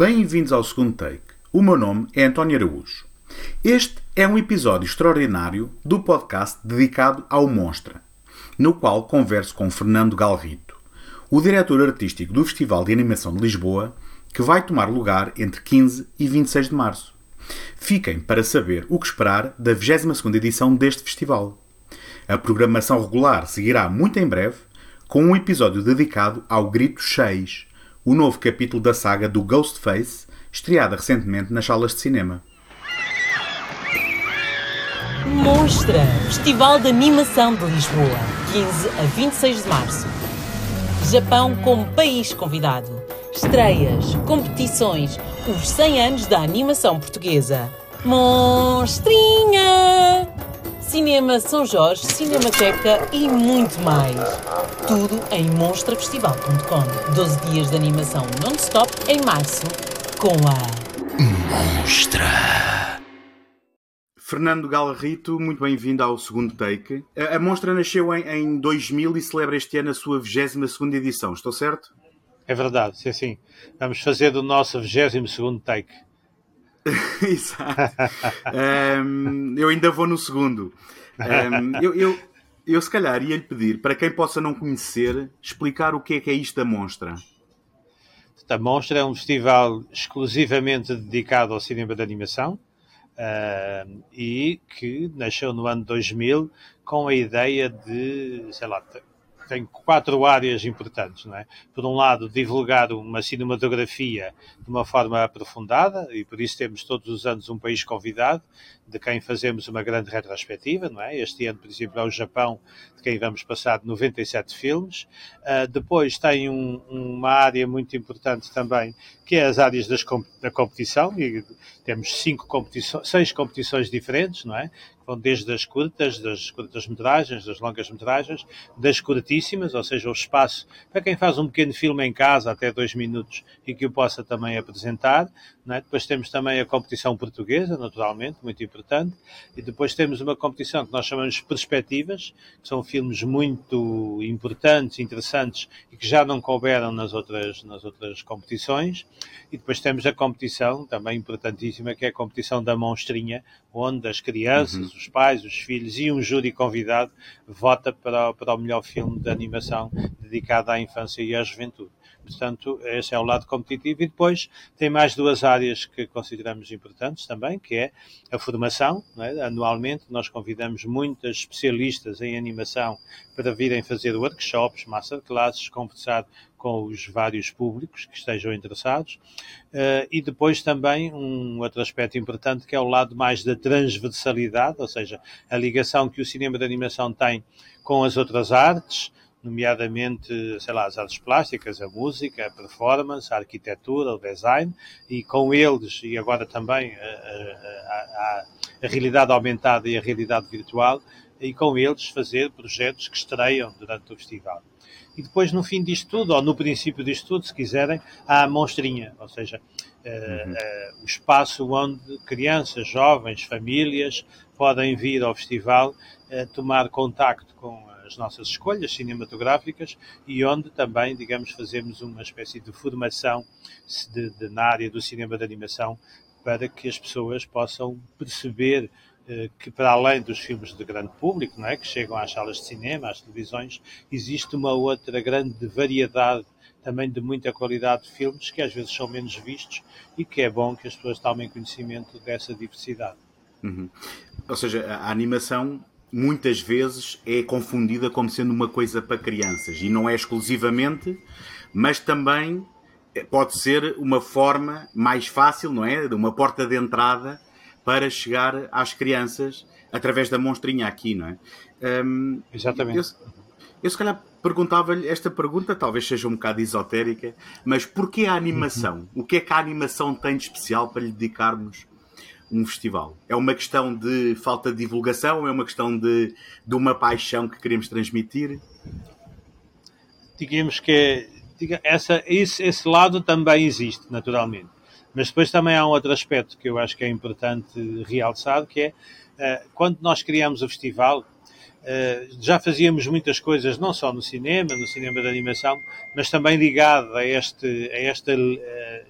Bem-vindos ao segundo take. O meu nome é António Araújo. Este é um episódio extraordinário do podcast dedicado ao Monstra, no qual converso com Fernando Galrito, o diretor artístico do Festival de Animação de Lisboa, que vai tomar lugar entre 15 e 26 de março. Fiquem para saber o que esperar da 22ª edição deste festival. A programação regular seguirá muito em breve, com um episódio dedicado ao Grito 6, o novo capítulo da saga do Ghostface, estreada recentemente nas salas de cinema. Monstra, Festival de Animação de Lisboa, 15 a 26 de março. Japão como país convidado. Estreias, competições, os 100 anos da animação portuguesa. Monstrinha! Cinema São Jorge, Cinemateca e muito mais. Tudo em monstrafestival.com. 12 dias de animação non-stop em março com a Monstra. Fernando Galrito, muito bem-vindo ao segundo take. A, a Monstra nasceu em, em 2000 e celebra este ano a sua 22 edição, estou certo? É verdade, sim, sim. Vamos fazer do nosso 22 take. Exato. um, eu ainda vou no segundo. Um, eu, eu, eu, se calhar, ia-lhe pedir, para quem possa não conhecer, explicar o que é que é isto da Monstra. A Monstra é um festival exclusivamente dedicado ao cinema de animação uh, e que nasceu no ano 2000 com a ideia de, sei lá, tem quatro áreas importantes. Não é? Por um lado, divulgar uma cinematografia de uma forma aprofundada, e por isso temos todos os anos um país convidado, de quem fazemos uma grande retrospectiva. Não é? Este ano, por exemplo, é o Japão, de quem vamos passar 97 filmes. Uh, depois tem um, uma área muito importante também, que é as áreas das, da competição, e temos cinco competições, seis competições diferentes, não é? vão desde as curtas, das curtas-metragens, das longas-metragens, das curtíssimas, ou seja, o espaço para quem faz um pequeno filme em casa, até dois minutos, e que o possa também apresentar. É? Depois temos também a competição portuguesa, naturalmente, muito importante, e depois temos uma competição que nós chamamos perspectivas, que são filmes muito importantes, interessantes e que já não couberam nas outras, nas outras competições. E depois temos a competição, também importantíssima, que é a competição da monstrinha, onde as crianças, uhum. os pais, os filhos e um júri convidado vota para, para o melhor filme de animação dedicado à infância e à juventude. Portanto, esse é o lado competitivo. E depois tem mais duas áreas que consideramos importantes também, que é a formação. É? Anualmente nós convidamos muitas especialistas em animação para virem fazer workshops, masterclasses, conversar com os vários públicos que estejam interessados. Uh, e depois também um outro aspecto importante que é o lado mais da transversalidade, ou seja, a ligação que o cinema de animação tem com as outras artes, nomeadamente, sei lá, as artes plásticas, a música, a performance, a arquitetura, o design, e com eles, e agora também a, a, a, a realidade aumentada e a realidade virtual, e com eles fazer projetos que estreiam durante o festival. E depois, no fim disto tudo, ou no princípio disto tudo, se quiserem, há a monstrinha, ou seja, eh, uhum. uh, uh, o espaço onde crianças, jovens, famílias podem vir ao festival uh, tomar contacto com as nossas escolhas cinematográficas e onde também, digamos, fazemos uma espécie de formação de, de, na área do cinema de animação para que as pessoas possam perceber eh, que para além dos filmes de grande público, não é, que chegam às salas de cinema, às televisões, existe uma outra grande variedade também de muita qualidade de filmes que às vezes são menos vistos e que é bom que as pessoas tomem conhecimento dessa diversidade. Uhum. Ou seja, a animação muitas vezes é confundida como sendo uma coisa para crianças e não é exclusivamente, mas também pode ser uma forma mais fácil, não é? De uma porta de entrada para chegar às crianças através da monstrinha aqui, não é? Um, Exatamente. Eu, eu se calhar perguntava-lhe esta pergunta, talvez seja um bocado esotérica, mas porquê a animação? O que é que a animação tem de especial para lhe dedicarmos um festival? É uma questão de falta de divulgação? É uma questão de, de uma paixão que queremos transmitir? Digamos que diga, essa, esse, esse lado também existe, naturalmente. Mas depois também há um outro aspecto que eu acho que é importante realçar, que é uh, quando nós criamos o festival, Uh, já fazíamos muitas coisas, não só no cinema, no cinema de animação, mas também ligado a, este, a esta uh,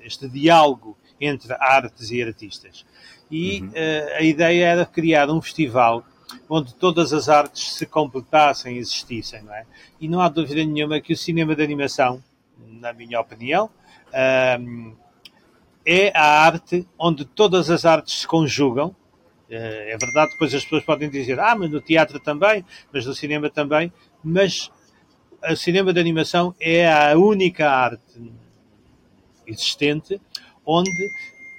este diálogo entre artes e artistas. E uhum. a ideia era criar um festival onde todas as artes se completassem e existissem, não é? E não há dúvida nenhuma que o cinema de animação, na minha opinião, é a arte onde todas as artes se conjugam. Eh, é verdade, depois as pessoas podem dizer, ah, mas no teatro também, mas no cinema também, mas o cinema de animação é a única arte existente onde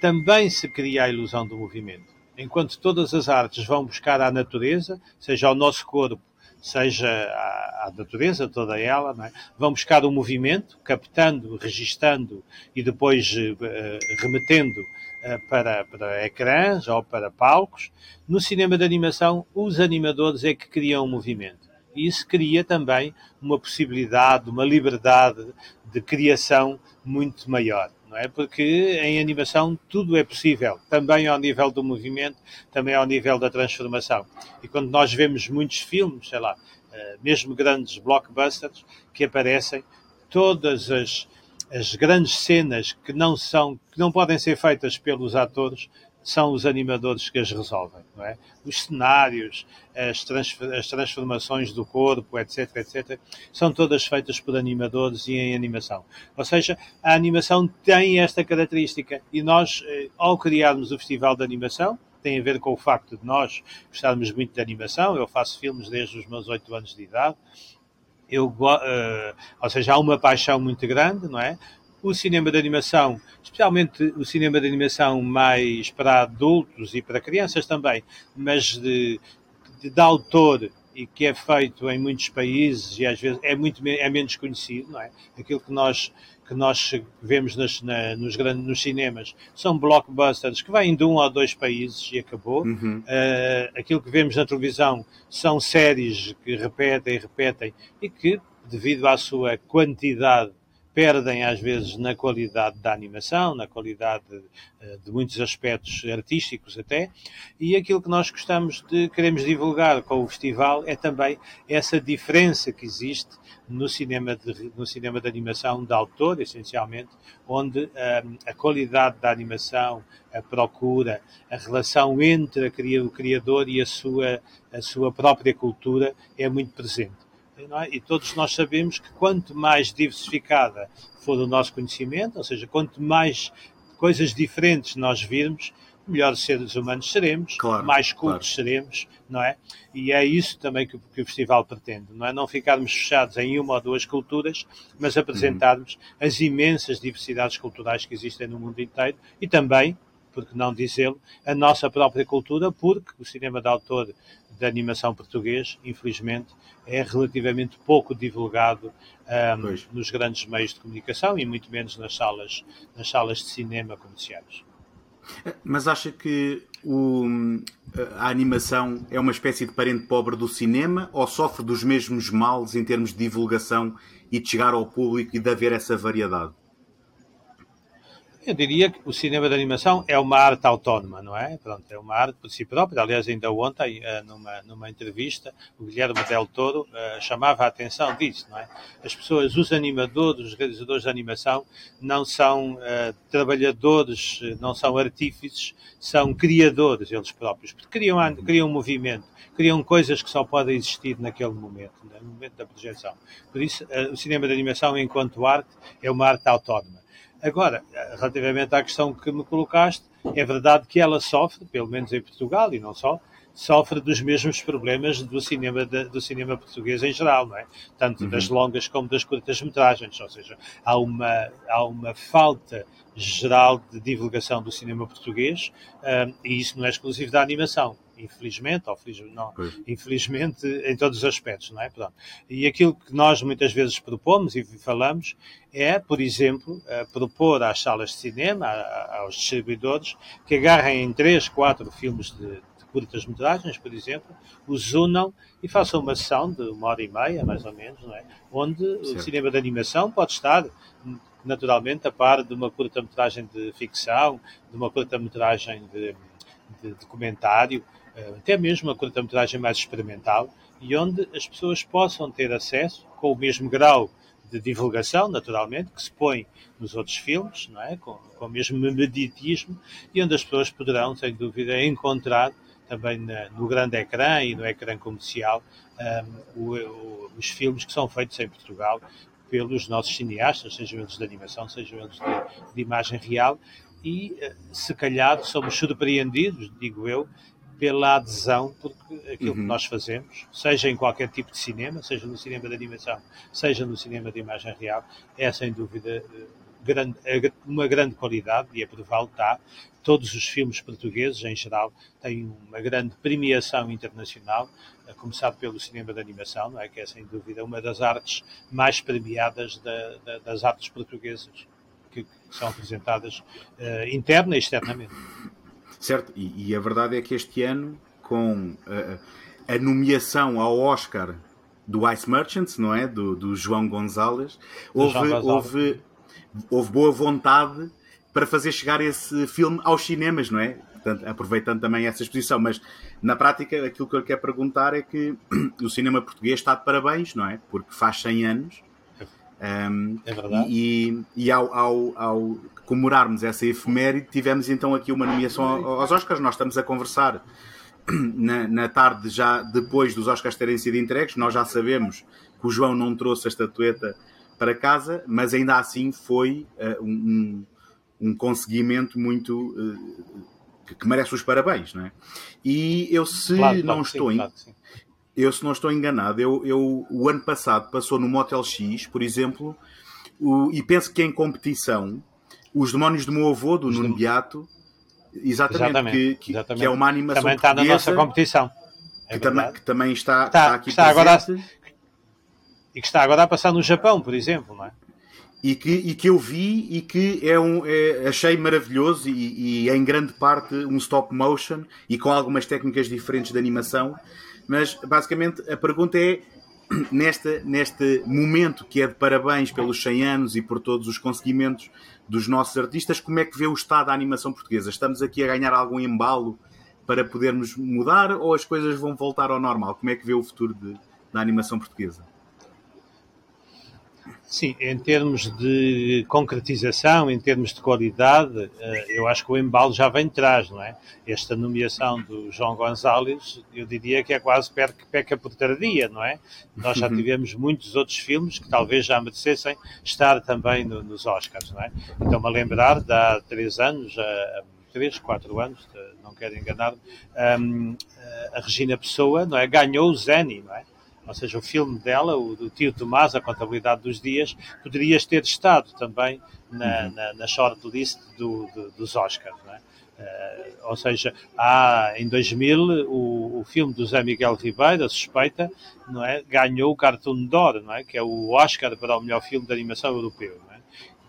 também se cria a ilusão do movimento enquanto todas as artes vão buscar à natureza, seja ao nosso corpo, seja à, à natureza, toda ela, é? vão buscar o movimento, captando, registando e depois uh, remetendo uh, para, para ecrãs ou para palcos. No cinema de animação, os animadores é que criam o movimento. E isso cria também uma possibilidade, uma liberdade de criação muito maior não é? Porque em animação tudo é possível, também ao nível do movimento, também ao nível da transformação. E quando nós vemos muitos filmes, sei lá, eh, mesmo grandes blockbusters que aparecem, todas as, as grandes cenas que não são, que não podem ser feitas pelos atores, são os animadores que as resolvem, não é? Os cenários, as, as, transformações do corpo, etc, etc, são todas feitas por animadores e em animação. Ou seja, a animação tem esta característica e nós, eh, ao criarmos o Festival de Animação, tem a ver com o facto de nós gostarmos muito de animação, eu faço filmes desde os meus oito anos de idade, eu, uh, ou seja, há uma paixão muito grande, não é? O cinema de animação, especialmente o cinema de animação mais para adultos e para crianças também, mas de, de, de autor e que é feito em muitos países e às vezes é muito é menos conhecido, não é? Aquilo que nós que nós vemos nas, na, nos, grandes, nos cinemas são blockbusters que vêm de um ou dois países e acabou. Uhum. Uh, aquilo que vemos na televisão são séries que repetem e repetem e que, devido à sua quantidade perdem às vezes na qualidade da animação, na qualidade de, eh, de, muitos aspectos artísticos até, e aquilo que nós gostamos de, queremos divulgar com o festival é também essa diferença que existe no cinema de, no cinema de animação de autor, essencialmente, onde eh, a qualidade da animação, a procura, a relação entre a, o criador e a sua, a sua própria cultura é muito presente. É? E todos nós sabemos que quanto mais diversificada for o nosso conhecimento, ou seja, quanto mais coisas diferentes nós virmos, melhores seres humanos seremos, claro, mais cultos claro. seremos, não é? E é isso também que, que, o festival pretende, não é? Não ficarmos fechados em uma ou duas culturas, mas apresentarmos uhum. as imensas diversidades culturais que existem no mundo inteiro e também, por que não dizê-lo, a nossa própria cultura, porque o cinema de autor da animação português, infelizmente, é relativamente pouco divulgado um, nos grandes meios de comunicação e muito menos nas salas, nas salas de cinema comerciais. Mas acha que o, a animação é uma espécie de parente pobre do cinema ou sofre dos mesmos males em termos de divulgação e de chegar ao público e de haver essa variedade? Eu diria que o cinema de animação é uma arte autónoma, não é? Pronto, é uma arte por si própria. Aliás, ainda ontem, eh, numa, numa entrevista, o Guilherme Del Toro uh, chamava a atenção disso, não é? As pessoas, os animadores, os realizadores de animação, não são uh, trabalhadores, não são artífices, são criadores eles próprios, porque criam, criam um movimento, criam coisas que só podem existir naquele momento, no momento da projeção. Por isso, uh, o cinema de animação, enquanto arte, é uma arte autónoma. Agora, relativamente à questão que me colocaste, é verdade que ela sofre, pelo menos em Portugal e não só, sofre dos mesmos problemas do cinema, de, do cinema português em geral, não é? Tanto uhum. das longas como das curtas metragens, ou seja, há uma, há uma falta geral de divulgação do cinema português um, e isso não é exclusivo da animação infelizmente, ou felizmente, não, infelizmente em todos os aspectos, não é? Pronto. E aquilo que nós muitas vezes propomos e falamos é, por exemplo, propor às salas de cinema, aos distribuidores, que agarrem em três, quatro filmes de, de curtas metragens, por exemplo, os unam e façam uma sessão de uma hora e meia, mais ou menos, não é? onde certo. o cinema de animação pode estar naturalmente a par de uma curta-metragem de ficção, de uma curta-metragem de, de documentário, eh, até mesmo uma curta-metragem mais experimental, e onde as pessoas possam ter acesso, com o mesmo grau de divulgação, naturalmente, que se põe nos outros filmes, não é? com, com o mesmo mediatismo, e onde as pessoas poderão, sem dúvida, encontrar também na, no grande ecrã e no ecrã comercial um, o, o, os filmes que são feitos em Portugal pelos nossos cineastas, sejam eles de animação, sejam eles de, de imagem real, e eh, se calhar somos surpreendidos, digo eu, pela adesão, porque aquilo uhum. que nós fazemos, seja em qualquer tipo de cinema, seja no cinema de animação, seja no cinema de imagem real, é sem dúvida eh, grande, é uma grande qualidade e a prová-lo está. Todos os filmes portugueses, em geral, têm uma grande premiação internacional, a começar pelo cinema de animação, não é? que é sem dúvida uma das artes mais premiadas da, da, das artes portuguesas que, que são apresentadas uh, interna e externamente. Certo, e, e, a verdade é que este ano, com a, a nomeação ao Oscar do Ice Merchants, não é? Do, do João Gonzalez, houve, houve, houve boa vontade para fazer chegar esse filme aos cinemas, não é? Portanto, aproveitando também essa exposição, mas na prática aquilo que eu quero perguntar é que o cinema português está de parabéns, não é? Porque faz 100 anos. Um, é verdade. E, e ao, ao, ao, comemorarmos essa efeméride, tivemos então aqui uma nomeação aos Oscars. Nós estamos a conversar na, na, tarde, já depois dos Oscars terem sido entregues. Nós já sabemos que o João não trouxe a estatueta para casa, mas ainda assim foi uh, um, um, conseguimento muito. Uh, que, que, merece os parabéns, não é? E eu, se claro, não claro, estou. Sim, claro, eu, se não estou enganado, eu, eu, o ano passado passou no Motel X, por exemplo, o, e penso que em competição os Demónios do Meu Avô, do Os Nuno Beato, exatamente, exatamente, que, que, exatamente. que, é uma animação Também está na nossa competição. É que, também, que, também, está, está, está aqui está agora a, E que está agora a passar no Japão, por exemplo, não é? E que, e que eu vi e que é um, é, achei maravilhoso e, e em grande parte um stop motion e com algumas técnicas diferentes de animação. Mas basicamente a pergunta é neste, neste momento que é de parabéns pelos 100 anos e por todos os conseguimentos dos nossos artistas, como é que vê o estado da animação portuguesa? Estamos aqui a ganhar algum embalo para podermos mudar ou as coisas vão voltar ao normal? Como é que vê o futuro de, da animação portuguesa? Sim, em termos de concretização, em termos de qualidade, eh, eu acho que o embalo já vem de trás, não é? Esta nomeação do João Gonzalez, eu diria que é quase peca por tardia, não é? Nós já uhum. tivemos muitos outros filmes que talvez já merecessem estar também no, nos Oscars, não é? Então-me a lembrar, de há três anos, três, quatro anos, não quero enganar, a Regina Pessoa, não é? Ganhou o Zeni, não é? Ou seja, o filme dela, o do tio Tomás, A Contabilidade dos Dias, poderias ter estado também na, uhum. na, na shortlist do, do, dos Oscars. Não é? Uh, ou seja, há, em 2000 o, o filme do Zé Miguel Ribeiro, A Suspeita, não é? ganhou o Cartoon d'Or, não é? que é o Oscar para o melhor filme de animação europeu. Não é?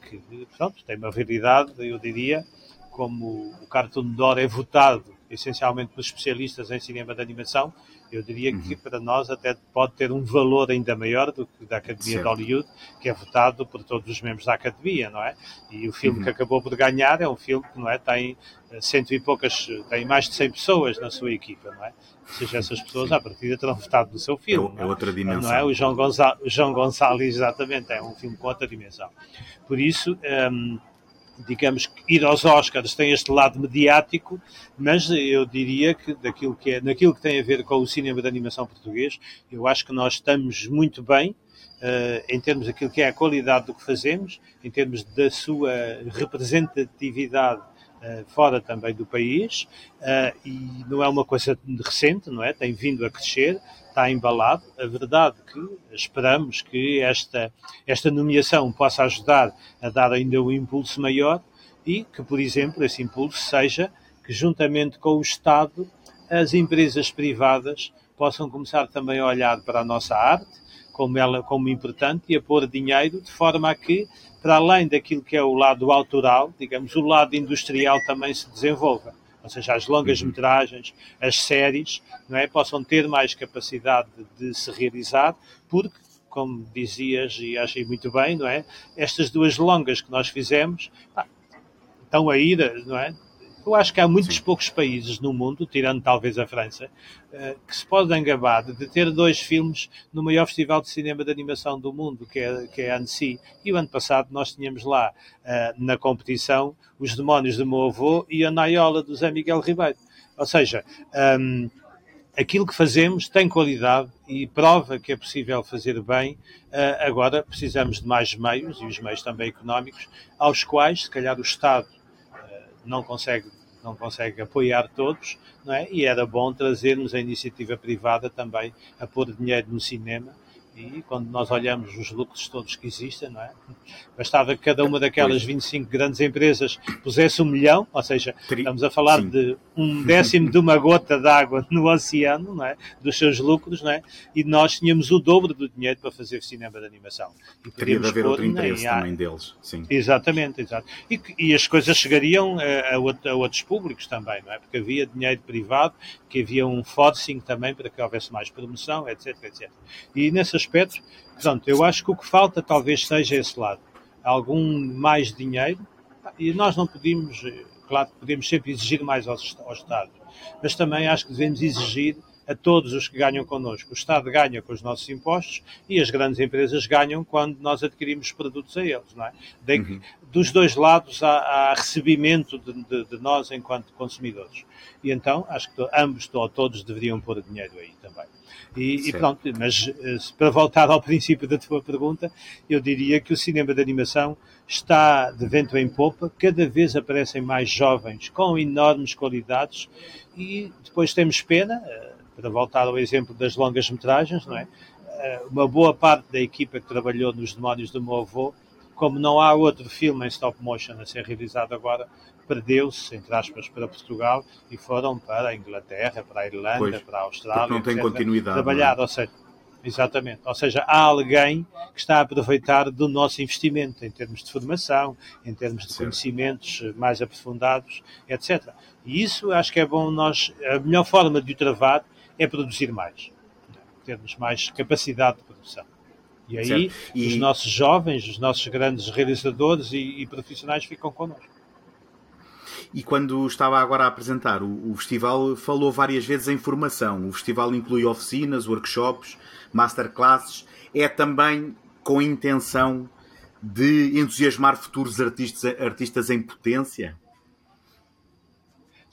Que portanto, tem uma realidade, eu diria, como o Cartoon d'Or é votado essencialmente pelos especialistas em cinema de animação, eu diria que uhum. para nós até pode ter um valor ainda maior do que da Academia certo. de Hollywood, que é votado por todos os membros da Academia, não é? E o filme uhum. que acabou por ganhar é um filme que não é tem eh, cento e poucas, tem mais de 100 pessoas na sua equipa, não é? Ou seja, essas pessoas à partida terão votado no seu filme. É, é outra dimensão. Não é? O João, Gonçal João Gonçalves, exatamente, é um filme com outra dimensão. Por isso, um, digamos que ir aos Oscars tem este lado mediático, mas eu diria que daquilo que é, naquilo que tem a ver com o cinema de animação português, eu acho que nós estamos muito bem uh, em termos daquilo que é a qualidade do que fazemos, em termos da sua representatividade uh, fora também do país, uh, e não é uma coisa recente, não é? Tem vindo a crescer, está embalado. A verdade é que esperamos que esta, esta nomeação possa ajudar a dar ainda um impulso maior e que, por exemplo, esse impulso seja que, juntamente com o Estado, as empresas privadas possam começar também a olhar para a nossa arte como ela como importante e a pôr dinheiro de forma a que, para além daquilo que é o lado autoral, digamos, o lado industrial também se desenvolva ou seja, as longas uhum. metragens, as séries, não é, possam ter mais capacidade de se realizar, porque, como dizias e achei muito bem, não é, estas duas longas que nós fizemos pá, estão a ir, não é, Eu acho que há muitos Sim. poucos países no mundo, tirando talvez a França, uh, que se podem gabar de ter dois filmes no maior festival de cinema de animação do mundo, que é, que é a Annecy. E o ano passado nós tínhamos lá, uh, na competição, Os Demónios do Meu Avô e a Naiola do Zé Miguel Ribeiro. Ou seja, um, aquilo que fazemos tem qualidade e prova que é possível fazer bem. Uh, agora precisamos de mais meios, e os meios também económicos, aos quais, se calhar, o Estado não consegue não consegue apoiar todos, não é? E era bom trazermos a iniciativa privada também a pôr dinheiro no cinema e quando nós olhamos os lucros todos que existem, não é? Bastava que cada uma daquelas 25 grandes empresas pusesse um milhão, ou seja, estamos a falar Sim. de um décimo de uma gota d'água no oceano, não é? Dos seus lucros, não é? E nós tínhamos o dobro do dinheiro para fazer cinema de animação. E Teria de haver outro interesse também deles, sim. Exatamente, exato. E, e as coisas chegariam a, a, a, outros públicos também, não é? Porque havia dinheiro privado, que havia um forcing também para que houvesse mais promoção, etc, etc. E nessas aspecto, portanto, eu acho que o que falta talvez seja esse lado. Algum mais dinheiro, e nós não podemos, claro que podemos sempre exigir mais ao, ao Estado, mas também acho que devemos exigir a todos os que ganham connosco. O Estado ganha com os nossos impostos e as grandes empresas ganham quando nós adquirimos produtos a eles. Não é? De, uhum. Dos dois lados há, há recebimento de, de, de, nós enquanto consumidores. E então acho que ambos ou todos deveriam pôr dinheiro aí também. E, e, pronto, mas eh, para voltar ao princípio da tua pergunta, eu diria que o cinema de animação está de vento em popa, cada vez aparecem mais jovens com enormes qualidades e depois temos pena, eh, para voltar ao exemplo das longas metragens, não é? Eh, uma boa parte da equipa que trabalhou nos Demónios do meu avô, como não há outro filme em stop motion a ser realizado agora, perdeu-se, entre aspas, para Portugal e foram para a Inglaterra, para a Irlanda, pois, para a Austrália. Não tem etc, continuidade. Trabalhar, é? ou seja, exatamente. Ou seja, há alguém que está a aproveitar do nosso investimento em termos de formação, em termos de certo. conhecimentos mais aprofundados, etc. E isso acho que é bom nós. A melhor forma de o travar é produzir mais, termos mais capacidade de produção. E aí e... os nossos jovens, os nossos grandes realizadores e, e profissionais ficam connosco. E quando estava agora a apresentar o, o, festival, falou várias vezes em formação. O festival inclui oficinas, workshops, masterclasses. É também com a intenção de entusiasmar futuros artistas, artistas em potência?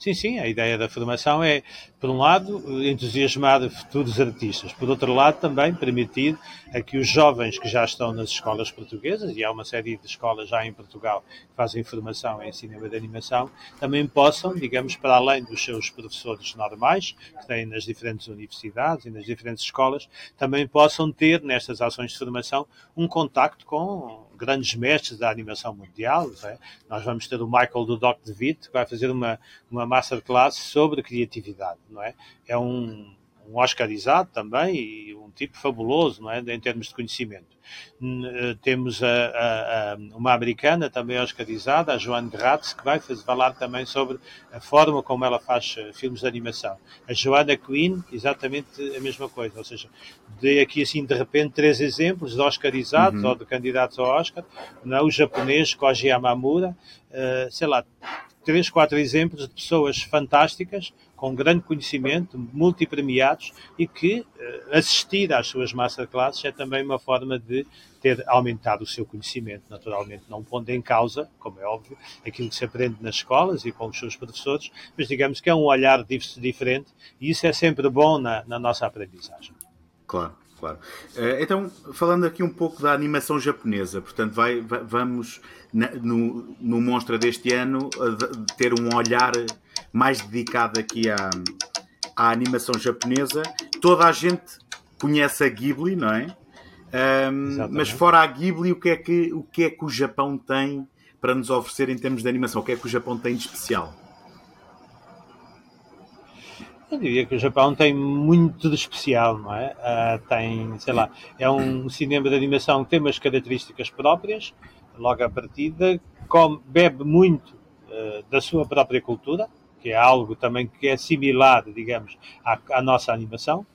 Sim, sim, a ideia da formação é, por um lado, entusiasmar futuros artistas, por outro lado, também permitir a que os jovens que já estão nas escolas portuguesas, e há uma série de escolas já em Portugal que fazem formação em cinema de animação, também possam, digamos, para além dos seus professores normais, que têm nas diferentes universidades e nas diferentes escolas, também possam ter, nestas ações de formação, um contacto com grandes mestres da animação mundial. É? Nós vamos ter o Michael do Doc DeVitt, que vai fazer uma, uma masterclass sobre criatividade. Não é? é um, um Oscarizado também e um tipo fabuloso não é? em termos de conhecimento. Eh, temos a, a, a, uma americana também oscarizada, a Joanne Gratz, que vai falar também sobre a forma como ela faz eh, filmes de animação. A Joanna Quinn, exatamente a mesma coisa, ou seja, dei aqui assim de repente três exemplos de oscarizados uhum. ou de candidatos ao Oscar, não, é? o japonês Koji Yamamura, uh, sei lá, três, quatro exemplos de pessoas fantásticas, com grande conhecimento, multipremiados e que uh, assistir às suas masterclasses é também uma forma de ter aumentado o seu conhecimento, naturalmente não pondo em causa, como é óbvio, aquilo que se aprende nas escolas e com os seus professores, mas digamos que é um olhar diferente e isso é sempre bom na, na nossa aprendizagem. Claro claro. Eh, então, falando aqui um pouco da animação japonesa, portanto, vai, vai vamos no, no Monstra deste ano ter um olhar mais dedicado aqui à, à animação japonesa. Toda a gente conhece a Ghibli, não é? Um, mas fora a Ghibli, o que, é que, o que é que o Japão tem para nos oferecer em termos de animação? O que é que o Japão tem de especial? Eu diria que o Japão tem muito de especial, não é? Uh, tem, sei lá, é um cinema de animação que tem umas características próprias, logo à partida, come, bebe muito uh, da sua própria cultura, que é algo também que é similar, digamos, à, à nossa animação,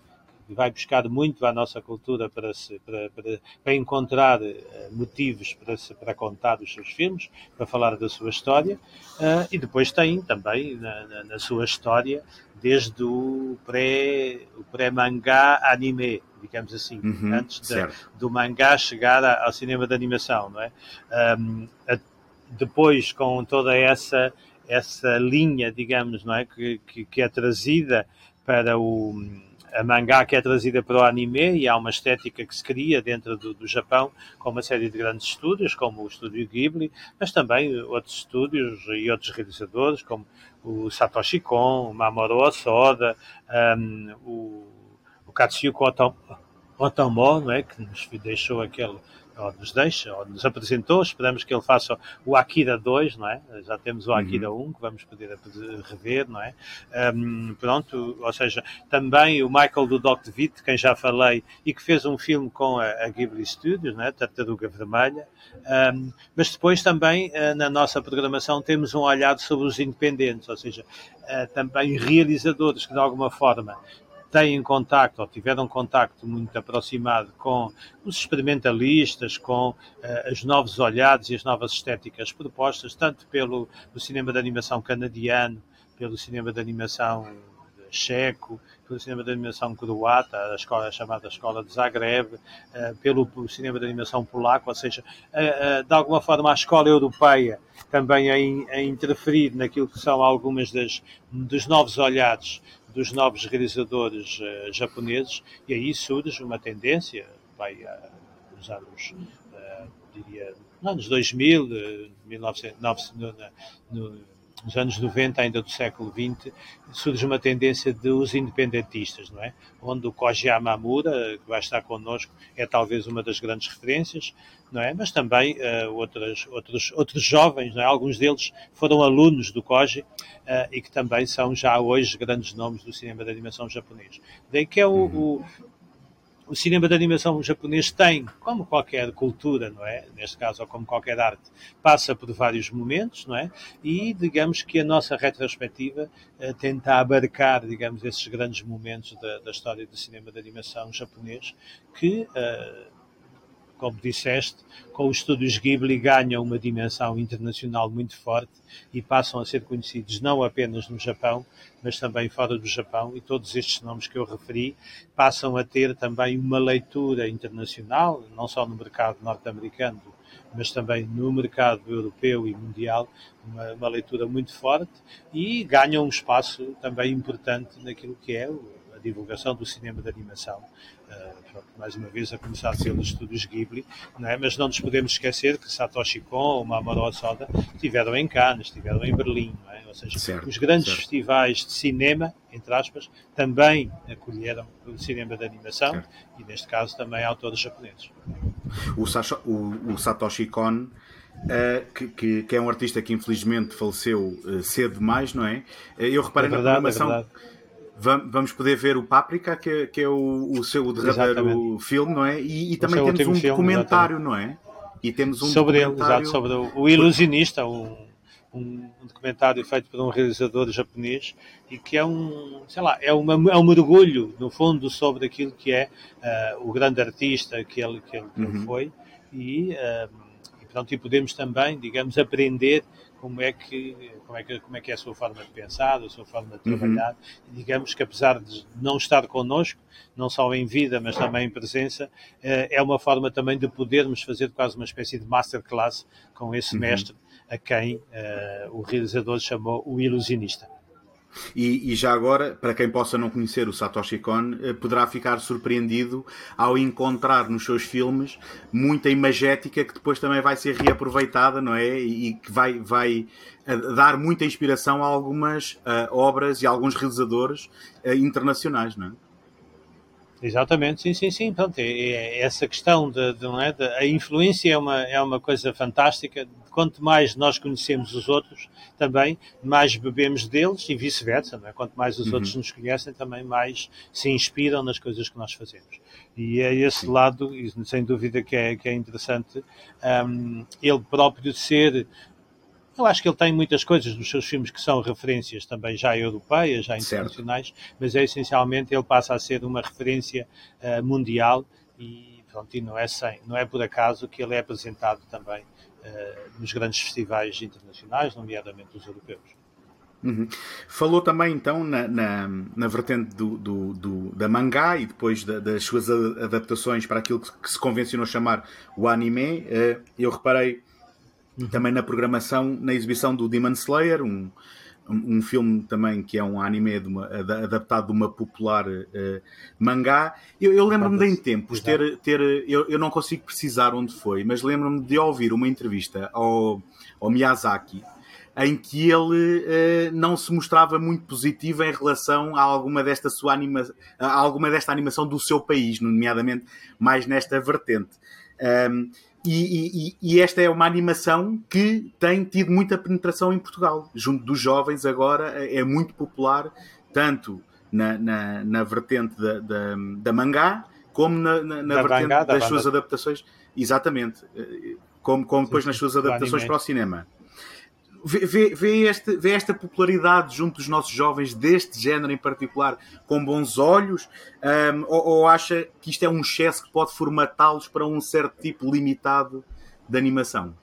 vai buscar muito à nossa cultura para, se, para, para, para encontrar uh, motivos para, se, para contar os seus filmes, para falar da sua história, uh, e depois tem também na, na, na sua história desde o pré-mangá pré anime, digamos assim, uhum, antes de, do mangá chegar ao cinema de animação, não é? Um, a, depois, com toda essa essa linha, digamos, não é, que, que, que é trazida para o a mangá que é trazida para o anime e há uma estética que se cria dentro do, do, Japão com uma série de grandes estúdios, como o estúdio Ghibli, mas também outros estúdios e outros realizadores, como o Satoshi Kon, o Mamoru Osoda, um, o, o Katsuko Otomo, não é, que nos deixou aquele ou nos deixa, ou nos apresentou, esperamos que ele faça o Akira 2, não é? Já temos o Akira uhum. 1, que vamos poder rever, não é? Um, pronto, ou seja, também o Michael do Dr. Witt, quem já falei, e que fez um filme com a, a Ghibli Studios, não é? Tartaruga Vermelha, um, mas depois também uh, na nossa programação temos um olhar sobre os independentes, ou seja, uh, também realizadores que de alguma forma têm contacto ou tiveram contacto muito aproximado com os experimentalistas, com uh, os novos olhares e as novas estéticas propostas, tanto pelo cinema de animação canadiano, pelo cinema de animação checo, pelo cinema de animação croata, a, escola, a chamada Escola de Zagreb, uh, pelo cinema de animação polaco, ou seja, uh, uh, de alguma forma a escola europeia também a, a interferir naquilo que são algumas das, dos novos olhares dos novos realizadores uh, japoneses, e aí surge uma tendência, vai uh, nos anos, uh, diria, nos anos 2000, uh, 1900, no, no, nos anos 90 ainda do século XX, surge uma tendência dos independentistas, não é? Onde o Koji Yamamura, que vai estar connosco, é talvez uma das grandes referências, não é? Mas também uh, outras, outros, outros jovens, não é? Alguns deles foram alunos do Koji uh, e que também são já hoje grandes nomes do cinema de animação japonês. Daí que é o, o o cinema de animação japonês tem, como qualquer cultura, não é? Neste caso, ou como qualquer arte, passa por vários momentos, não é? E digamos que a nossa retrospectiva uh, tenta abarcar, digamos, esses grandes momentos da, da, história do cinema de animação japonês que uh, como disseste, com os estúdios Ghibli ganham uma dimensão internacional muito forte e passam a ser conhecidos não apenas no Japão, mas também fora do Japão, e todos estes nomes que eu referi passam a ter também uma leitura internacional, não só no mercado norte-americano, mas também no mercado europeu e mundial, uma, uma, leitura muito forte e ganham um espaço também importante naquilo que é a divulgação do cinema de animação uh, mais uma vez a começar pelos estúdios Ghibli, não é? mas não nos podemos esquecer que Satoshi Kon ou Mamoru Soda estiveram em Cannes, estiveram em Berlim, é? ou seja, certo, os grandes certo. festivais de cinema, entre aspas, também acolheram o cinema de animação certo. e neste caso também autores japoneses. O, o, o Satoshi Kon Uh, que, que, que, é um artista que infelizmente faleceu uh, cedo demais, não é? Eu reparei é verdade, na programação. É vamos poder ver o Páprica, que é, que é o, o seu derradeiro filme, não é? E, e também temos um filme, documentário, exatamente. não é? E temos um sobre ele, exato, sobre o, o Ilusionista, um, um, documentário feito por um realizador japonês e que é um, sei lá, é, uma, é um mergulho, no fundo, sobre aquilo que é uh, o grande artista que ele, que ele, que ele uhum. foi e, uh, portanto, e podemos também, digamos, aprender como é que como é que como é que é a sua forma de pensar, a sua forma de uhum. trabalhar. Uhum. Digamos que apesar de não estar connosco, não só em vida, mas também em presença, eh, é uma forma também de podermos fazer quase uma espécie de masterclass com esse uhum. mestre a quem uh, o realizador chamou o ilusionista. E, e, já agora, para quem possa não conhecer o Satoshi Kon, eh, poderá ficar surpreendido ao encontrar nos seus filmes muita imagética que depois também vai ser reaproveitada, não é? E que vai, vai eh, dar muita inspiração a algumas uh, obras e a alguns realizadores uh, internacionais, não é? Exatamente, sim, sim, sim. Pronto, é, é essa questão de, de, não é, de, a influência é uma, é uma coisa fantástica. Quanto mais nós conhecemos os outros, também mais bebemos deles e vice-versa. É? Quanto mais os uhum. outros nos conhecem, também mais se inspiram nas coisas que nós fazemos. E é esse sim. lado, sem dúvida, que é, que é interessante. Um, ele próprio ser Eu acho que ele tem muitas coisas nos seus filmes que são referências também já europeias, já internacionais, certo. mas é essencialmente ele passa a ser uma referência uh, mundial e, pronto, e não, é sem, não é por acaso que ele é apresentado também uh, nos grandes festivais internacionais, nomeadamente os europeus. Uhum. Falou também então na, na, na vertente do, do, do, da mangá e depois da, das suas adaptações para aquilo que, se convencionou chamar o anime. Uh, eu reparei Uhum. Também na programação, na exibição do Demon Slayer, um, um, filme também que é um anime de uma, adaptado de uma popular uh, mangá. Eu, eu lembro-me de em tempos ter. ter eu, eu não consigo precisar onde foi, mas lembro-me de ouvir uma entrevista ao, ao Miyazaki em que ele uh, não se mostrava muito positivo em relação a alguma desta sua anima, a alguma desta animação do seu país, nomeadamente mais nesta vertente. Um, e, e, e, esta é uma animação que tem tido muita penetração em Portugal. Junto dos jovens, agora é muito popular, tanto na, na, na vertente da, da, da, mangá, como na, na, na vertente mangá, das da suas adaptações. Exatamente. Como, como depois nas suas adaptações para o cinema vê, vê, este, vê esta popularidade junto dos nossos jovens deste género em particular com bons olhos um, ou, ou, acha que isto é um excesso que pode formatá-los para um certo tipo limitado de animação?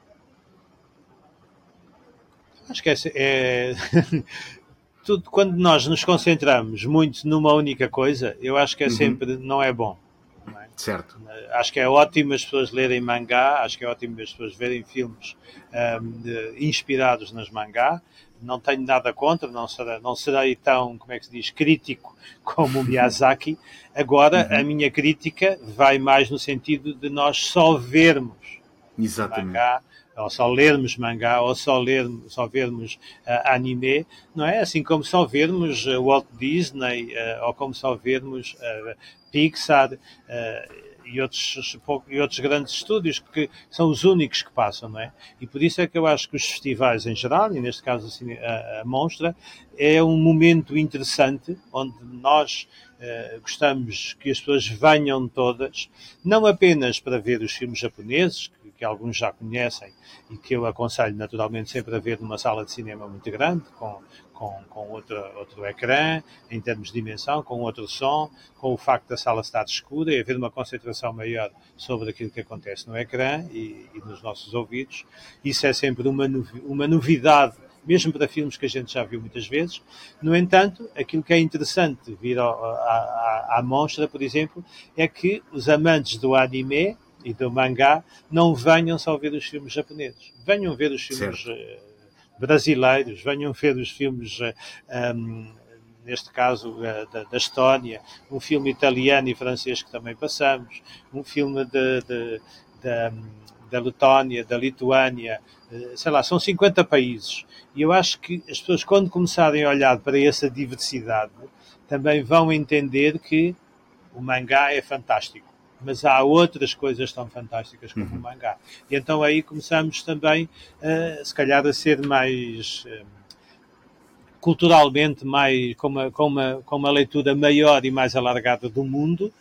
Acho que é, é... tudo quando nós nos concentramos muito numa única coisa, eu acho que é uhum. sempre não é bom. Certo. Acho que é ótimo as pessoas lerem mangá, acho que é ótimo as pessoas verem filmes um, de, inspirados nas mangá. Não tenho nada contra, não serei, não serei tão, como é que se diz, crítico como o Miyazaki. Agora, uhum. a minha crítica vai mais no sentido de nós só vermos Exatamente. mangá ou só lermos mangá, ou só, lermos, só vermos uh, anime, não é? Assim como só vermos uh, Walt Disney, uh, ou como só vermos Pixar e outros, e outros grandes estúdios que são os únicos que passam, não é? E por isso é que eu acho que os festivais em geral, e neste caso assim, a, a Monstra, é um momento interessante onde nós uh, gostamos que as pessoas venham todas, não apenas para ver os filmes japoneses, que, alguns já conhecem e que eu aconselho naturalmente sempre a ver numa sala de cinema muito grande, com, com, com outro, ecrã, em termos de dimensão, com outro som, com o facto da sala estar escura e haver uma concentração maior sobre aquilo que acontece no ecrã e, e nos nossos ouvidos. Isso é sempre uma, uma novidade mesmo para filmes que a gente já viu muitas vezes. No entanto, aquilo que é interessante vir à, monstra, por exemplo, é que os amantes do anime e do mangá não venham só ver os filmes japoneses, venham ver os filmes. Eh, brasileiros, venham ver os filmes, um, ehm, neste caso uh, da, da, Estónia, um filme italiano e francês que também passamos, um filme de, de, de, da Letónia, da Lituânia, uh, sei lá, são 50 países. E eu acho que as pessoas, quando começarem a olhar para essa diversidade, também vão entender que o mangá é fantástico mas há outras coisas tão fantásticas como uhum. o mangá. E então aí começamos também, uh, se calhar, a ser mais. Uh, culturalmente mais com uma, com, uma, com uma leitura maior e mais alargada do mundo,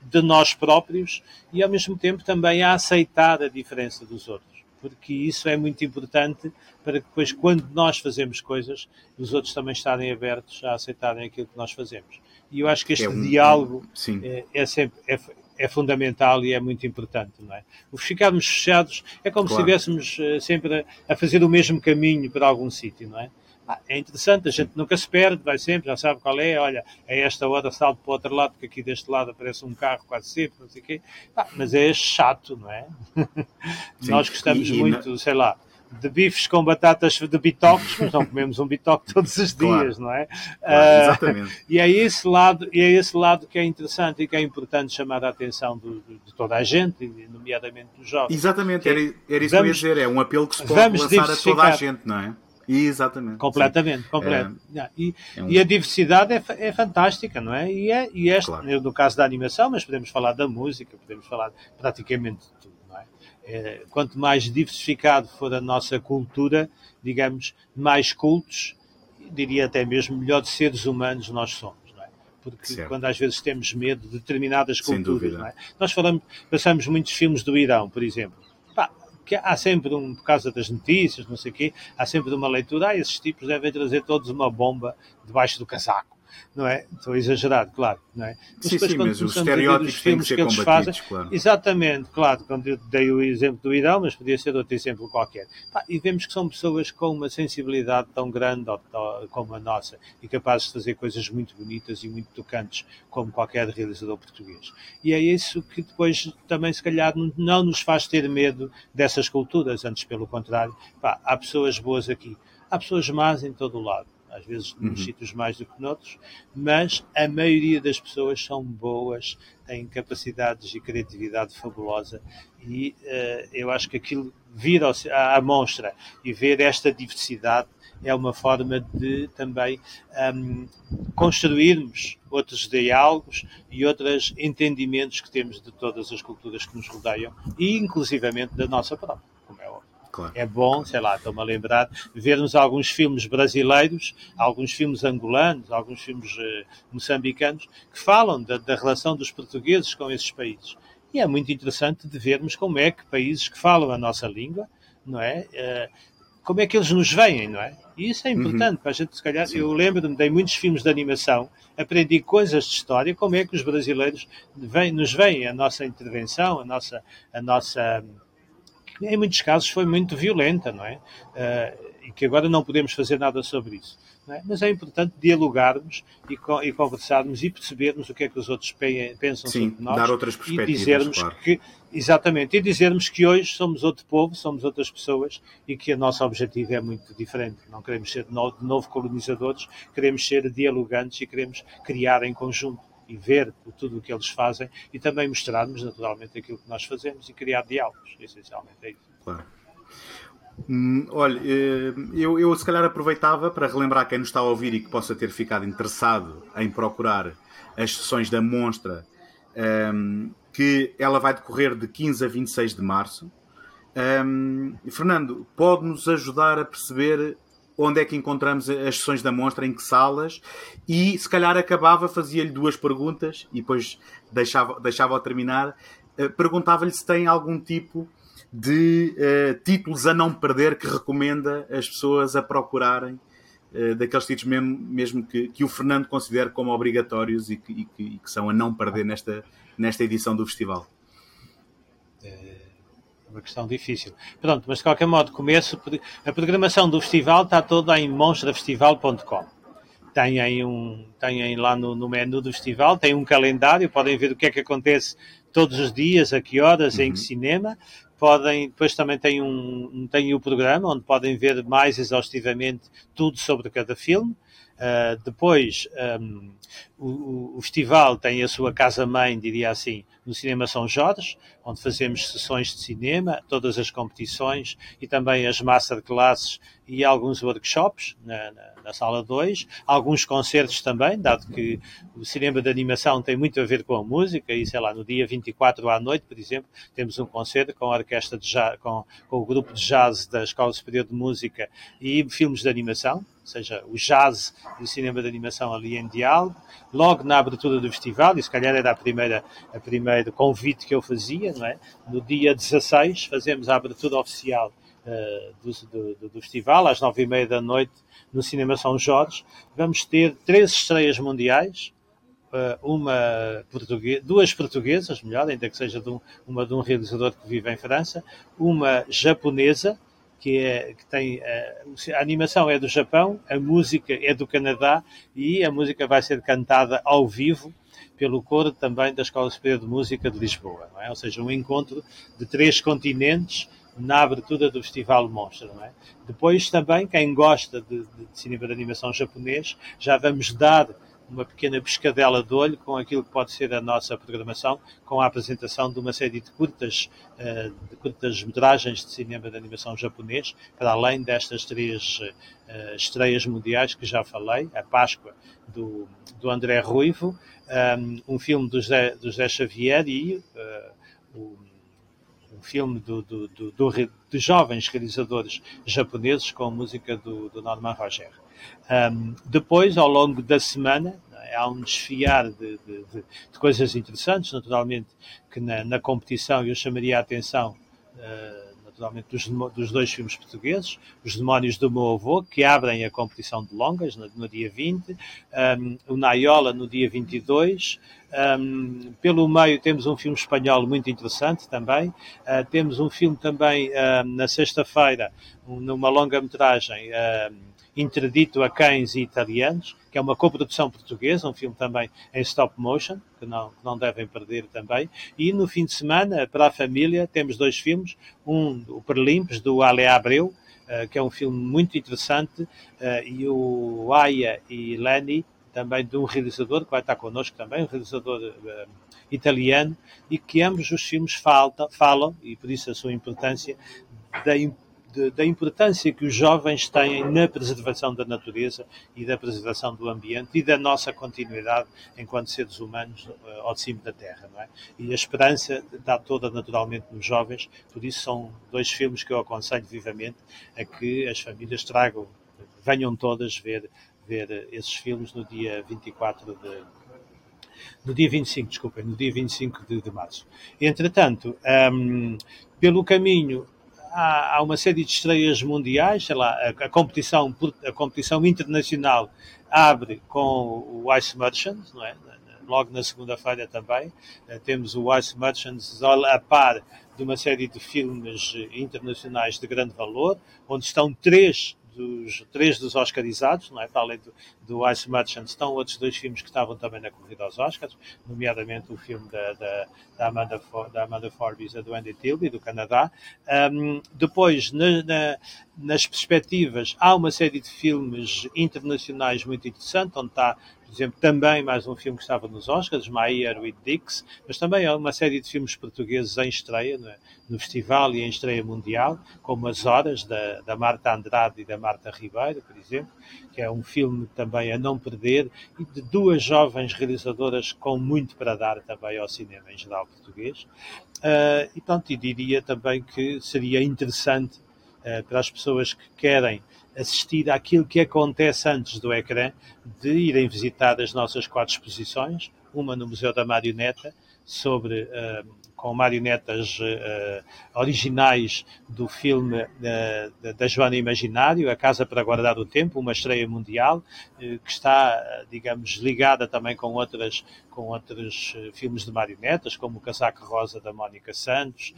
de nós próprios e ao mesmo tempo também a aceitar a diferença dos outros, porque isso é muito importante para que depois quando nós fazemos coisas, os outros também estarem abertos a aceitarem aquilo que nós fazemos. E eu acho que este é um, diálogo é, é, sempre é, é fundamental e é muito importante, não é? O ficarmos fechados é como claro. se estivéssemos uh, sempre a, a, fazer o mesmo caminho para algum sítio, não é? Ah, é interessante, a gente nunca se perde, vai sempre, já sabe qual é, olha, a esta hora salto para o outro lado, porque aqui deste lado aparece um carro quase sempre, não sei o quê. Ah, mas é chato, não é? Nós gostamos e, e muito, na... sei lá, de bifes com batatas de bitoques, mas não comemos um bitoque todos os dias, claro. não é? Claro, exatamente. Uh, e é esse lado, e é esse lado que é interessante e que é importante chamar a atenção do, de toda a gente, nomeadamente dos jovens. Exatamente, era, era isso vamos, que eu ia dizer, é um apelo que se pode lançar a toda a gente, não é? Exatamente. Completamente, completo. É, e, é um... e, a diversidade é, é, fantástica, não é? E, é, e este, claro. no caso da animação, mas podemos falar da música, podemos falar praticamente quanto mais diversificado for a nossa cultura, digamos, mais cultos, diria até mesmo melhor de seres humanos nós somos. É? Porque certo. quando às vezes temos medo de determinadas culturas, é? nós falamos, passamos muitos filmes do Irão, por exemplo. Pá, que há sempre um, por causa das notícias, não sei o quê, há sempre uma leitura, ah, esses tipos devem trazer todos uma bomba debaixo do casaco não é? Estou exagerado, claro, não é? Mas sim, depois, sim, mas os estereótipos têm que ser que fazem, claro. Exatamente, claro, quando eu dei o exemplo do Irão, mas podia ser outro exemplo qualquer. Pá, e vemos que são pessoas com uma sensibilidade tão grande como a nossa e capazes de fazer coisas muito bonitas e muito tocantes, como qualquer realizador português. E é isso que depois também, se calhar, não nos faz ter medo dessas culturas, antes pelo contrário, pá, há pessoas boas aqui, há pessoas más em todo o lado às vezes nos uhum. sítios mais do que noutros, mas a maioria das pessoas são boas, têm capacidades e criatividade fabulosa e uh, eu acho que aquilo, vir ao, à, à mostra e ver esta diversidade é uma forma de também um, construirmos outros diálogos e outros entendimentos que temos de todas as culturas que nos rodeiam e inclusivamente da nossa própria. Claro. É bom, sei lá, estou-me a lembrar, vermos alguns filmes brasileiros, alguns filmes angolanos, alguns filmes uh, moçambicanos, que falam da, da relação dos portugueses com esses países. E é muito interessante de vermos como é que países que falam a nossa língua, não é? Uh, como é que eles nos veem, não é? E isso é uhum. importante uhum. para a gente, se calhar, Sim. eu lembro-me de muitos filmes de animação, aprendi coisas de história, como é que os brasileiros nos veem, a nossa intervenção, a nossa, a nossa em muitos casos foi muito violenta, não é? Uh, e que agora não podemos fazer nada sobre isso. É? Mas é importante dialogarmos e, e, conversarmos e percebermos o que é que os outros pensam Sim, sobre nós dar outras perspectivas, e dizermos claro. que exatamente e dizermos que hoje somos outro povo, somos outras pessoas e que o nosso objetivo é muito diferente. Não queremos ser de novo colonizadores, queremos ser dialogantes e queremos criar em conjunto e ver tudo o que eles fazem e também mostrarmos naturalmente aquilo que nós fazemos e criar diálogos, essencialmente é isso. Claro. Hum, olha, eh, eu, eu se calhar aproveitava para relembrar quem nos está a ouvir e que possa ter ficado interessado em procurar as sessões da Monstra, um, que ela vai decorrer de 15 a 26 de março. Um, Fernando, pode-nos ajudar a perceber onde é que encontramos as sessões da mostra, em que salas, e se calhar acabava, fazia-lhe duas perguntas e depois deixava, deixava-o terminar. Uh, Perguntava-lhe se tem algum tipo de uh, títulos a não perder que recomenda as pessoas a procurarem, uh, daqueles títulos mesmo, mesmo que, que o Fernando considere como obrigatórios e que, e que, e que são a não perder nesta, nesta edição do festival uma questão difícil. Pronto, mas de qualquer modo, começo. A programação do festival está toda em monstrafestival.com. Têm, um, têm lá no, no, menu do festival, tem um calendário, podem ver o que é que acontece todos os dias, a que horas, uhum. em que uhum. cinema. Podem, depois também tem, um, tem o programa, onde podem ver mais exaustivamente tudo sobre cada filme. Uh, depois, um, o, o, festival tem a sua casa-mãe, diria assim, no Cinema São Jorge, onde fazemos sessões de cinema, todas as competições e também as masterclasses e alguns workshops na, na, na sala 2, alguns concertos também, dado que o cinema de animação tem muito a ver com a música, e sei lá, no dia 24 à noite, por exemplo, temos um concerto com a orquestra de jazz, com, com o grupo de jazz da Escola Superior de Música e filmes de animação, ou seja, o jazz e o cinema de animação ali em diálogo. Logo na abertura do festival, e se calhar era a primeira, a primeiro convite que eu fazia, não é? No dia 16 fazemos a abertura oficial uh, do, do, do, festival, às nove e meia da noite, no Cinema São Jorge. Vamos ter três estreias mundiais, uh, uma portuguesa, duas portuguesas, melhor, ainda que seja de um, uma de um realizador que vive em França, uma japonesa, que, é, que tem a, a animação é do Japão, a música é do Canadá e a música vai ser cantada ao vivo pelo coro também da Escola Superior de Música de Lisboa, é? ou seja, um encontro de três continentes na abertura do Festival Monstra. É? Depois também, quem gosta de, de, cinema de animação japonês, já vamos dar uma pequena pescadela de olho com aquilo que pode ser a nossa programação, com a apresentação de uma série de curtas, uh, de curtas metragens de cinema de animação japonês, para além destas três uh, estreias mundiais que já falei, a Páscoa do, do André Ruivo, um, um filme do José, do José Xavier e o filme do, do, do, do, de jovens realizadores japoneses com música do, do Norman Roger. Um, depois, ao longo da semana, é, há um desfiar de, de, de, de coisas interessantes, naturalmente, que na, na, competição eu chamaria a atenção, uh, naturalmente dos, dos, dois filmes portugueses, Os Demónios do Meu Avô, que abrem a competição de longas no, no dia 20, um, o Naiola no dia 22, um, pelo meio temos um filme espanhol muito interessante também, uh, temos um filme também uh, na sexta-feira, um, numa longa-metragem, uh, Interdito a Cães e Italianos, que é uma coprodução portuguesa, um filme também em stop motion, que não, que não devem perder também. E no fim de semana, para a família, temos dois filmes, um, o Perlimpes, do Ale Abreu, uh, que é um filme muito interessante, uh, e o Aya e Lenny, também de um realizador que vai estar connosco também, um realizador uh, italiano, e que ambos os filmes falam, e por isso a sua importância, da da importância que os jovens têm na preservação da natureza e da preservação do ambiente e da nossa continuidade enquanto seres humanos uh, ao de cima da Terra. Não é? E a esperança dá toda naturalmente nos jovens, por isso são dois filmes que eu aconselho vivamente a que as famílias tragam, venham todas ver, ver esses filmes no dia 24 de, no dia 25, desculpem, no dia 25 de, de março. Entretanto, um, pelo caminho há, uma série de estreias mundiais, sei lá, a, competição, a competição internacional abre com o Ice Merchants, não é? logo na segunda-feira também. Uh, temos o Ice Merchants a par de uma série de filmes internacionais de grande valor, onde estão três dos três dos Oscarizados, não é? para além do, do Ice Merchant, estão outros dois filmes que estavam também na corrida aos Oscars, nomeadamente o filme da, da, da Amanda, For, da Amanda Forbes, a do Andy Tilby, do Canadá. Um, depois, na, na, nas perspectivas, há uma série de filmes internacionais muito interessantes, onde está por exemplo, também mais um filme que estava nos Oscars, Maia with Dix, mas também há uma série de filmes portugueses em estreia no, no festival e em estreia mundial, como As Horas, da, da Marta Andrade e da Marta Ribeiro, por exemplo, que é um filme também a não perder, e de duas jovens realizadoras com muito para dar também ao cinema em geral português. Uh, e, pronto, e diria também que seria interessante para as pessoas que querem assistir àquilo que acontece antes do ecrã, de irem visitar as nossas quatro exposições, uma no Museu da Marioneta, sobre, uh, com marionetas uh, originais do filme uh, da Joana Imaginário, A Casa para Guardar o Tempo, uma estreia mundial, que está, digamos, ligada também com, outras, com outros filmes de marionetas, como O Casaco Rosa da Mónica Santos.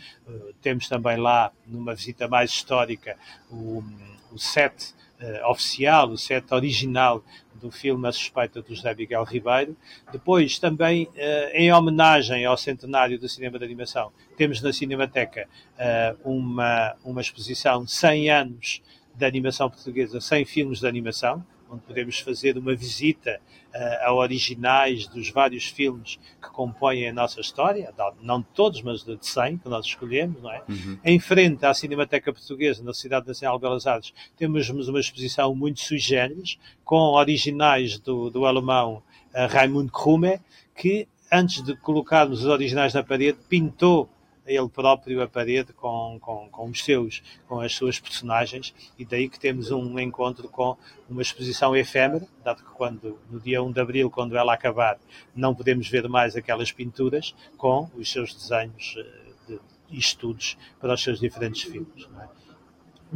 temos também lá, numa visita mais histórica, o o set uh, oficial, o set original do filme A Suspeita do José Miguel Ribeiro. Depois, também, uh, em homenagem ao centenário do cinema de animação, temos na Cinemateca uh, uma, uma exposição 100 anos da animação portuguesa, 100 filmes de animação, onde podemos fazer uma visita uh, a originais dos vários filmes que compõem a nossa história, não de todos, mas de 100 que nós escolhemos, não é? Uhum. Em frente à Cinemateca Portuguesa, na Cidade Nacional de Belas Artes, temos uma exposição muito sui generis, com originais do, do alemão uh, Raimund Krumme, que antes de colocarmos os originais na parede, pintou ele próprio a parede com, com, com os seus, com as suas personagens, e daí que temos um encontro com uma exposição efêmera, dado que quando, no dia 1 de Abril, quando ela acabar, não podemos ver mais aquelas pinturas com os seus desenhos eh, e estudos para os seus diferentes filmes. É?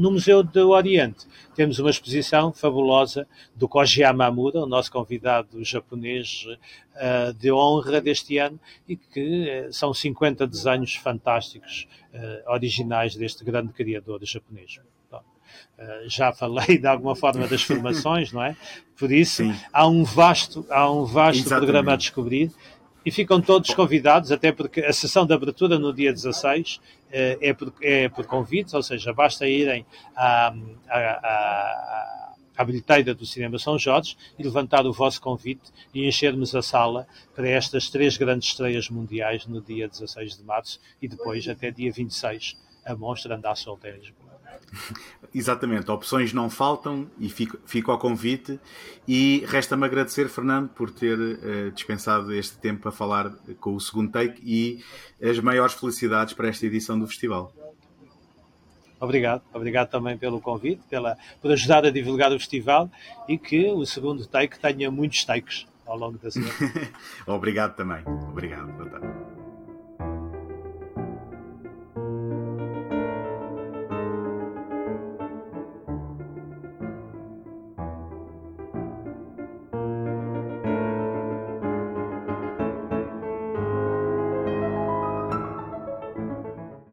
No Museu do Oriente temos uma exposição fabulosa do Koji Yamamura, o nosso convidado japonês uh, de honra deste ano, e que uh, são 50 desenhos fantásticos uh, originais deste grande criador japonês. já falei de alguma forma das formações, não é? Por isso Sim. há um vasto, há um vasto programa a descobrir e ficam todos convidados, até porque a sessão de abertura no dia 16 eh, é por, é por convite, ou seja, basta irem à, à, à, à bilheteira do Cinema São Jorge e levantar o vosso convite e enchermos a sala para estas três grandes estreias mundiais no dia 16 de março e depois até dia 26 a mostra andar solta em Lisboa. Exatamente, opções não faltam e fico, fico ao convite. E resta-me agradecer, Fernando, por ter uh, dispensado este tempo a falar com o segundo take e as maiores felicidades para esta edição do festival. Obrigado, obrigado também pelo convite, pela, por ajudar a divulgar o festival e que o segundo take tenha muitos takes ao longo da semana. obrigado também, obrigado. Boa tarde.